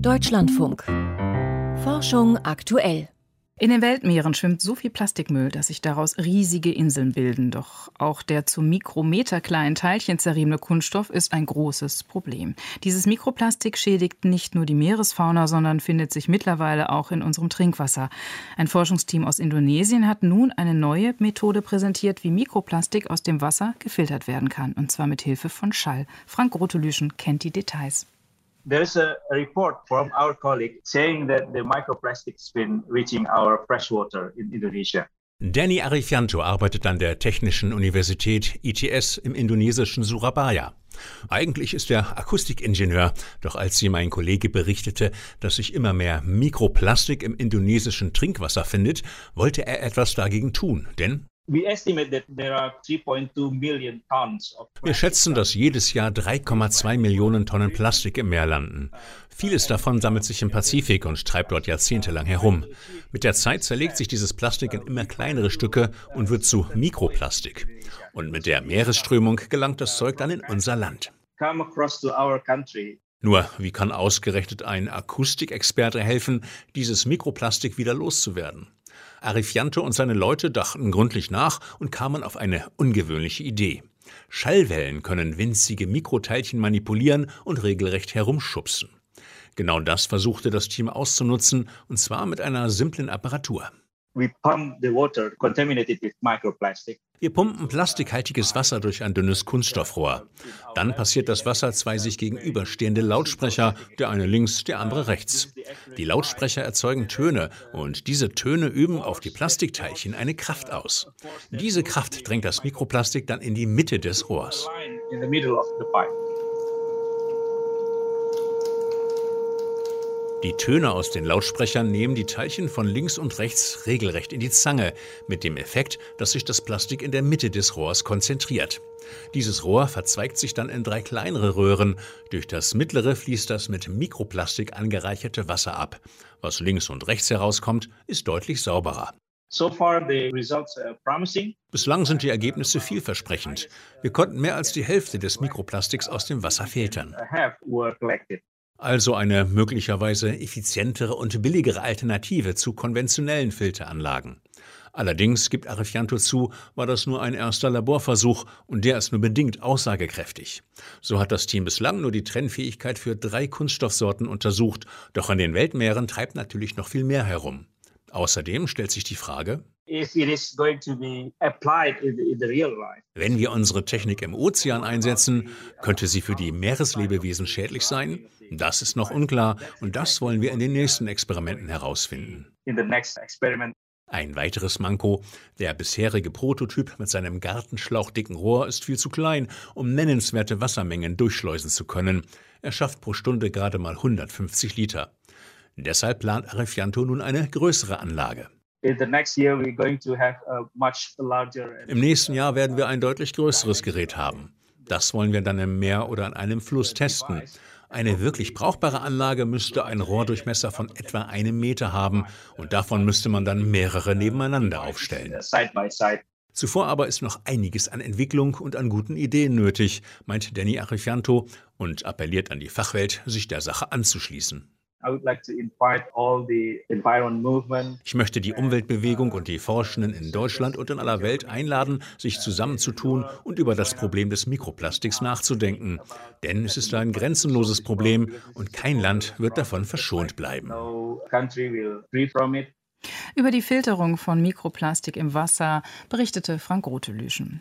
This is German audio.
Deutschlandfunk. Forschung aktuell. In den Weltmeeren schwimmt so viel Plastikmüll, dass sich daraus riesige Inseln bilden. Doch auch der zu mikrometerkleinen Teilchen zerriebene Kunststoff ist ein großes Problem. Dieses Mikroplastik schädigt nicht nur die Meeresfauna, sondern findet sich mittlerweile auch in unserem Trinkwasser. Ein Forschungsteam aus Indonesien hat nun eine neue Methode präsentiert, wie Mikroplastik aus dem Wasser gefiltert werden kann. Und zwar mit Hilfe von Schall. Frank Rotelüschen kennt die Details. There's a, a report from our colleague saying that the microplastics been reaching our freshwater in Indonesia. Danny Arifianto arbeitet an der Technischen Universität ITS im indonesischen Surabaya. Eigentlich ist er Akustikingenieur, doch als ihm mein Kollege berichtete, dass sich immer mehr Mikroplastik im indonesischen Trinkwasser findet, wollte er etwas dagegen tun, denn wir schätzen, dass jedes Jahr 3,2 Millionen Tonnen Plastik im Meer landen. Vieles davon sammelt sich im Pazifik und treibt dort jahrzehntelang herum. Mit der Zeit zerlegt sich dieses Plastik in immer kleinere Stücke und wird zu Mikroplastik. Und mit der Meeresströmung gelangt das Zeug dann in unser Land. Nur, wie kann ausgerechnet ein Akustikexperte helfen, dieses Mikroplastik wieder loszuwerden? Arifianto und seine Leute dachten gründlich nach und kamen auf eine ungewöhnliche Idee. Schallwellen können winzige Mikroteilchen manipulieren und regelrecht herumschubsen. Genau das versuchte das Team auszunutzen, und zwar mit einer simplen Apparatur. Wir pumpen plastikhaltiges Wasser durch ein dünnes Kunststoffrohr. Dann passiert das Wasser zwei sich gegenüberstehende Lautsprecher, der eine links, der andere rechts. Die Lautsprecher erzeugen Töne und diese Töne üben auf die Plastikteilchen eine Kraft aus. Diese Kraft drängt das Mikroplastik dann in die Mitte des Rohrs. Die Töne aus den Lautsprechern nehmen die Teilchen von links und rechts regelrecht in die Zange, mit dem Effekt, dass sich das Plastik in der Mitte des Rohrs konzentriert. Dieses Rohr verzweigt sich dann in drei kleinere Röhren. Durch das mittlere fließt das mit Mikroplastik angereicherte Wasser ab. Was links und rechts herauskommt, ist deutlich sauberer. Bislang sind die Ergebnisse vielversprechend. Wir konnten mehr als die Hälfte des Mikroplastiks aus dem Wasser filtern. Also eine möglicherweise effizientere und billigere Alternative zu konventionellen Filteranlagen. Allerdings, gibt Arifianto zu, war das nur ein erster Laborversuch und der ist nur bedingt aussagekräftig. So hat das Team bislang nur die Trennfähigkeit für drei Kunststoffsorten untersucht, doch an den Weltmeeren treibt natürlich noch viel mehr herum. Außerdem stellt sich die Frage, wenn wir unsere Technik im Ozean einsetzen, könnte sie für die Meereslebewesen schädlich sein? Das ist noch unklar und das wollen wir in den nächsten Experimenten herausfinden. Ein weiteres Manko, der bisherige Prototyp mit seinem gartenschlauchdicken Rohr ist viel zu klein, um nennenswerte Wassermengen durchschleusen zu können. Er schafft pro Stunde gerade mal 150 Liter. Deshalb plant Arifianto nun eine größere Anlage. Im nächsten Jahr werden wir ein deutlich größeres Gerät haben. Das wollen wir dann im Meer oder an einem Fluss testen. Eine wirklich brauchbare Anlage müsste einen Rohrdurchmesser von etwa einem Meter haben und davon müsste man dann mehrere nebeneinander aufstellen. Zuvor aber ist noch einiges an Entwicklung und an guten Ideen nötig, meint Danny Arifianto und appelliert an die Fachwelt, sich der Sache anzuschließen. Ich möchte die Umweltbewegung und die Forschenden in Deutschland und in aller Welt einladen, sich zusammenzutun und über das Problem des Mikroplastiks nachzudenken. Denn es ist ein grenzenloses Problem und kein Land wird davon verschont bleiben. Über die Filterung von Mikroplastik im Wasser berichtete Frank Rotelüschen.